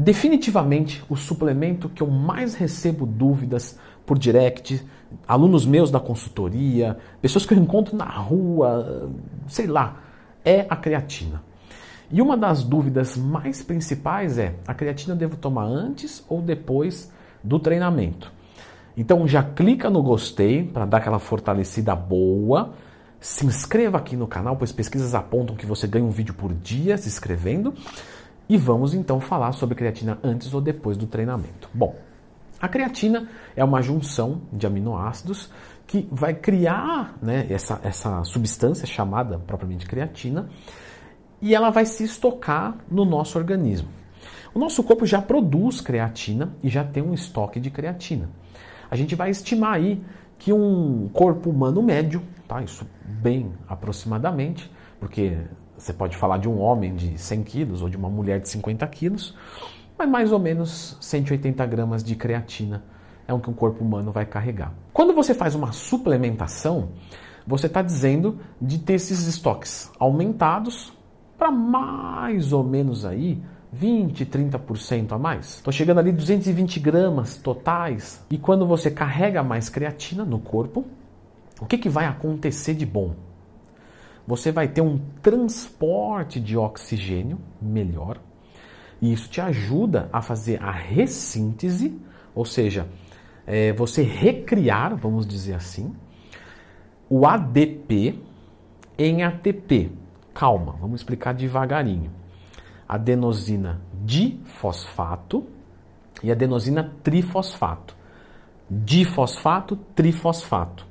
definitivamente o suplemento que eu mais recebo dúvidas por direct, alunos meus da consultoria, pessoas que eu encontro na rua, sei lá, é a creatina. E uma das dúvidas mais principais é: a creatina devo tomar antes ou depois do treinamento? Então já clica no gostei para dar aquela fortalecida boa. Se inscreva aqui no canal, pois pesquisas apontam que você ganha um vídeo por dia se inscrevendo. E vamos então falar sobre creatina antes ou depois do treinamento. Bom, a creatina é uma junção de aminoácidos que vai criar né, essa, essa substância chamada propriamente creatina e ela vai se estocar no nosso organismo. O nosso corpo já produz creatina e já tem um estoque de creatina. A gente vai estimar aí que um corpo humano médio, tá? Isso bem aproximadamente, porque você pode falar de um homem de 100 quilos ou de uma mulher de 50 quilos, mas mais ou menos 180 gramas de creatina é o que um corpo humano vai carregar. Quando você faz uma suplementação, você está dizendo de ter esses estoques aumentados para mais ou menos aí 20, 30% a mais. Estou chegando ali 220 gramas totais. E quando você carrega mais creatina no corpo, o que, que vai acontecer de bom? Você vai ter um transporte de oxigênio melhor. E isso te ajuda a fazer a ressíntese, ou seja, é, você recriar, vamos dizer assim, o ADP em ATP calma, vamos explicar devagarinho. Adenosina difosfato e adenosina trifosfato. Difosfato, trifosfato.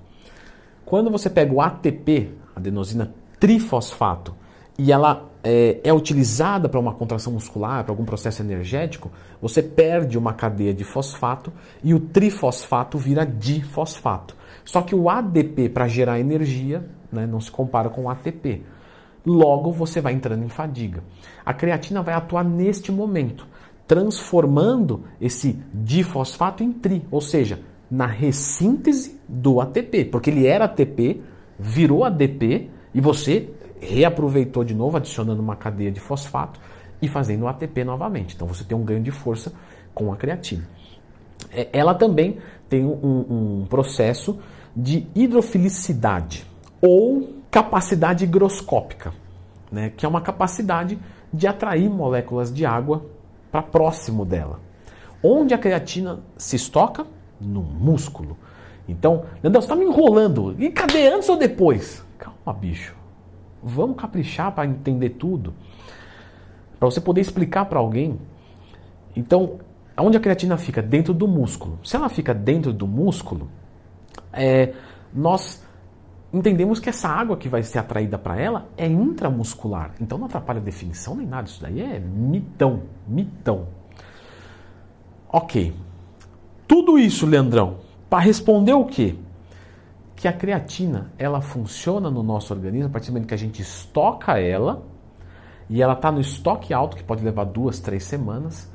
Quando você pega o ATP, adenosina trifosfato, e ela é, é utilizada para uma contração muscular, para algum processo energético, você perde uma cadeia de fosfato e o trifosfato vira difosfato. Só que o ADP para gerar energia né, não se compara com o ATP. Logo, você vai entrando em fadiga. A creatina vai atuar neste momento, transformando esse difosfato em tri, ou seja, na ressíntese do ATP, porque ele era ATP, virou ADP e você reaproveitou de novo, adicionando uma cadeia de fosfato e fazendo o ATP novamente. Então você tem um ganho de força com a creatina. É, ela também tem um, um processo de hidrofilicidade ou capacidade higroscópica, né, que é uma capacidade de atrair moléculas de água para próximo dela. Onde a creatina se estoca? No músculo. Então, Leandro, você está me enrolando. E cadê antes ou depois? Calma, bicho. Vamos caprichar para entender tudo. Para você poder explicar para alguém. Então, onde a creatina fica? Dentro do músculo. Se ela fica dentro do músculo, é, nós entendemos que essa água que vai ser atraída para ela é intramuscular. Então não atrapalha a definição nem nada. Isso daí é mitão, mitão. Ok. Tudo isso, Leandrão, para responder o quê? Que a creatina, ela funciona no nosso organismo a partir do momento que a gente estoca ela, e ela está no estoque alto, que pode levar duas, três semanas,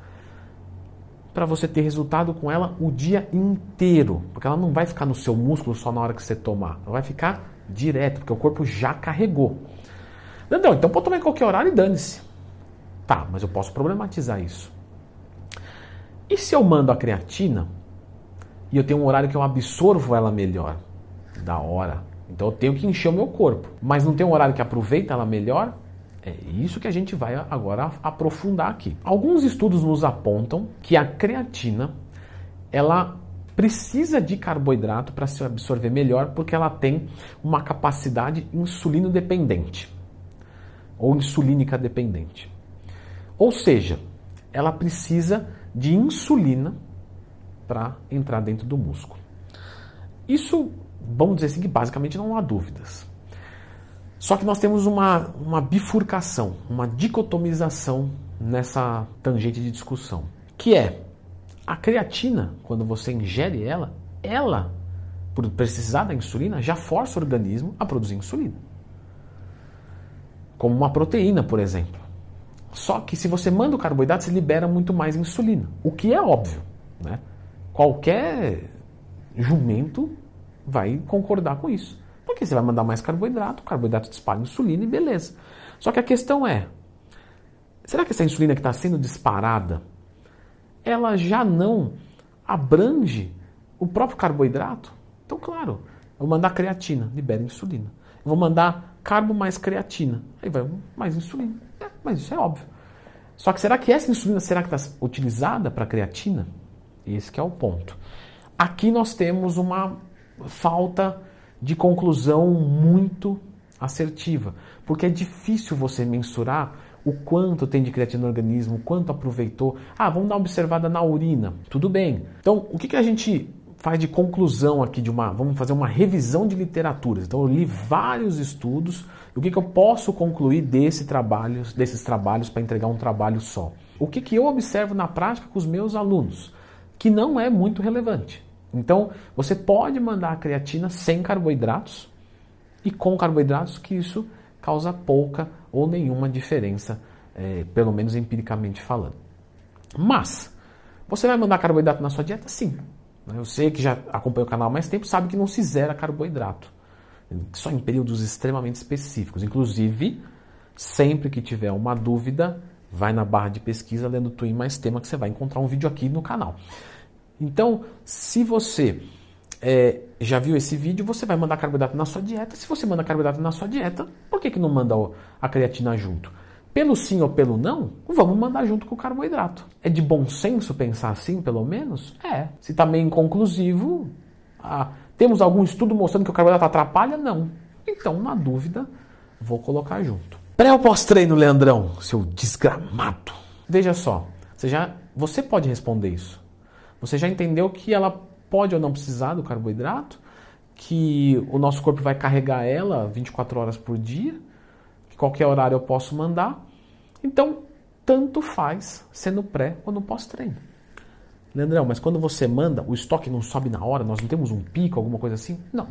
para você ter resultado com ela o dia inteiro. Porque ela não vai ficar no seu músculo só na hora que você tomar. Ela vai ficar direto, porque o corpo já carregou. Então pode tomar em qualquer horário e dane-se. Tá, mas eu posso problematizar isso. E se eu mando a creatina e eu tenho um horário que eu absorvo ela melhor? Da hora. Então eu tenho que encher o meu corpo. Mas não tem um horário que aproveita ela melhor? É isso que a gente vai agora aprofundar aqui. Alguns estudos nos apontam que a creatina ela precisa de carboidrato para se absorver melhor porque ela tem uma capacidade insulino dependente ou insulínica dependente. Ou seja, ela precisa de insulina para entrar dentro do músculo. Isso, vamos dizer assim, que basicamente não há dúvidas. Só que nós temos uma, uma bifurcação, uma dicotomização nessa tangente de discussão, que é a creatina, quando você ingere ela, ela, por precisar da insulina, já força o organismo a produzir insulina. Como uma proteína, por exemplo. Só que se você manda o carboidrato, você libera muito mais insulina, o que é óbvio. Né? Qualquer jumento vai concordar com isso. Porque você vai mandar mais carboidrato, o carboidrato dispara insulina e beleza. Só que a questão é: será que essa insulina que está sendo disparada ela já não abrange o próprio carboidrato? Então, claro, eu vou mandar creatina, libera insulina. Eu vou mandar carbo mais creatina, aí vai mais insulina. É, mas isso é óbvio. Só que será que essa insulina será que está utilizada para creatina? Esse é o ponto. Aqui nós temos uma falta de conclusão muito assertiva, porque é difícil você mensurar o quanto tem de creatina no organismo, o quanto aproveitou. Ah, vamos dar uma observada na urina. Tudo bem. Então, o que, que a gente faz de conclusão aqui de uma. Vamos fazer uma revisão de literaturas. Então, eu li vários estudos. O que, que eu posso concluir desse trabalho, desses trabalhos para entregar um trabalho só? O que, que eu observo na prática com os meus alunos? Que não é muito relevante. Então, você pode mandar a creatina sem carboidratos e com carboidratos, que isso causa pouca ou nenhuma diferença, é, pelo menos empiricamente falando. Mas, você vai mandar carboidrato na sua dieta? Sim. Eu sei que já acompanha o canal há mais tempo, sabe que não se zera carboidrato. Só em períodos extremamente específicos. Inclusive, sempre que tiver uma dúvida, vai na barra de pesquisa lendo Twin mais tema que você vai encontrar um vídeo aqui no canal. Então, se você é, já viu esse vídeo, você vai mandar carboidrato na sua dieta. Se você manda carboidrato na sua dieta, por que, que não manda a creatina junto? Pelo sim ou pelo não, vamos mandar junto com o carboidrato. É de bom senso pensar assim, pelo menos? É. Se está meio inconclusivo, ah, temos algum estudo mostrando que o carboidrato atrapalha? Não. Então, na dúvida, vou colocar junto. Pré ou pós-treino, Leandrão? Seu desgramado. Veja só, você, já, você pode responder isso. Você já entendeu que ela pode ou não precisar do carboidrato, que o nosso corpo vai carregar ela 24 horas por dia, que qualquer horário eu posso mandar. Então, tanto faz sendo pré ou no pós-treino. Leandrão, mas quando você manda, o estoque não sobe na hora, nós não temos um pico, alguma coisa assim? Não.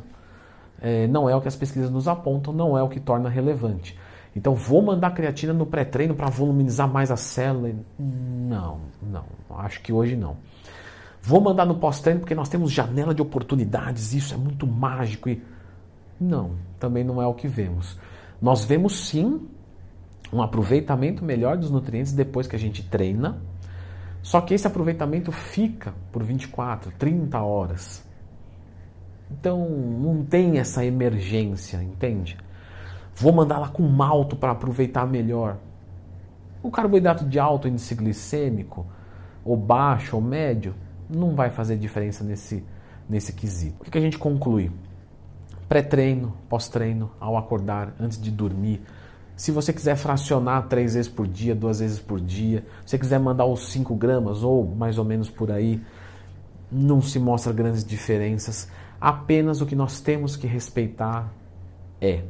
É, não é o que as pesquisas nos apontam, não é o que torna relevante. Então, vou mandar creatina no pré-treino para voluminizar mais a célula? Não, não. Acho que hoje não. Vou mandar no pós-treino porque nós temos janela de oportunidades, isso é muito mágico. E... Não, também não é o que vemos. Nós vemos sim um aproveitamento melhor dos nutrientes depois que a gente treina, só que esse aproveitamento fica por 24, 30 horas. Então não tem essa emergência, entende? Vou mandar lá com malto para aproveitar melhor. O carboidrato de alto índice glicêmico, ou baixo ou médio, não vai fazer diferença nesse, nesse quesito. O que a gente conclui? Pré-treino, pós-treino, ao acordar, antes de dormir. Se você quiser fracionar três vezes por dia, duas vezes por dia, se você quiser mandar os 5 gramas ou mais ou menos por aí, não se mostra grandes diferenças. Apenas o que nós temos que respeitar é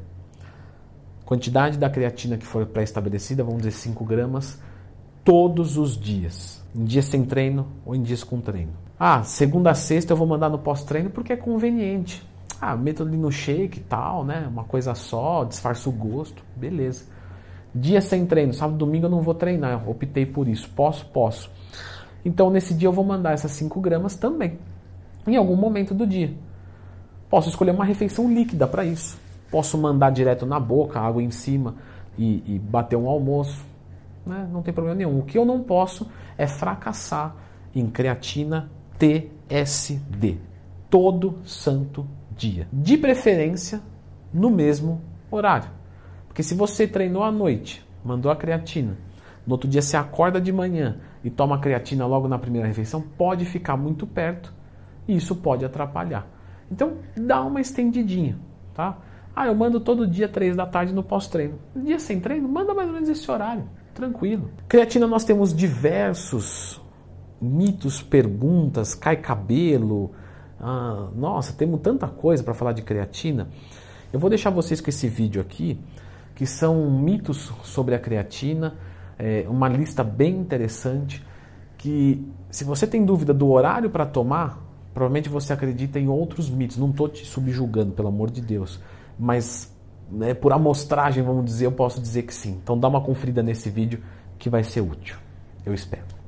quantidade da creatina que for pré-estabelecida, vamos dizer 5 gramas, todos os dias. Em dias sem treino ou em dias com treino. Ah, segunda a sexta eu vou mandar no pós-treino porque é conveniente. Ah, meto ali no shake e tal, né? Uma coisa só, disfarça o gosto, beleza. Dia sem treino, sábado domingo eu não vou treinar, eu optei por isso. Posso? Posso. Então nesse dia eu vou mandar essas 5 gramas também, em algum momento do dia. Posso escolher uma refeição líquida para isso. Posso mandar direto na boca, água em cima e, e bater um almoço né? não tem problema nenhum. O que eu não posso é fracassar em creatina TSD todo santo dia. De preferência no mesmo horário. Porque se você treinou à noite, mandou a creatina, no outro dia você acorda de manhã e toma a creatina logo na primeira refeição, pode ficar muito perto e isso pode atrapalhar. Então, dá uma estendidinha, tá? Ah, eu mando todo dia três da tarde no pós-treino. Dia sem treino, manda mais ou menos esse horário tranquilo. Creatina nós temos diversos mitos, perguntas, cai cabelo. Ah, nossa, temos tanta coisa para falar de creatina. Eu vou deixar vocês com esse vídeo aqui, que são mitos sobre a creatina, é, uma lista bem interessante. Que se você tem dúvida do horário para tomar, provavelmente você acredita em outros mitos. Não estou te subjugando, pelo amor de Deus, mas né, por amostragem, vamos dizer, eu posso dizer que sim. Então dá uma conferida nesse vídeo que vai ser útil. Eu espero.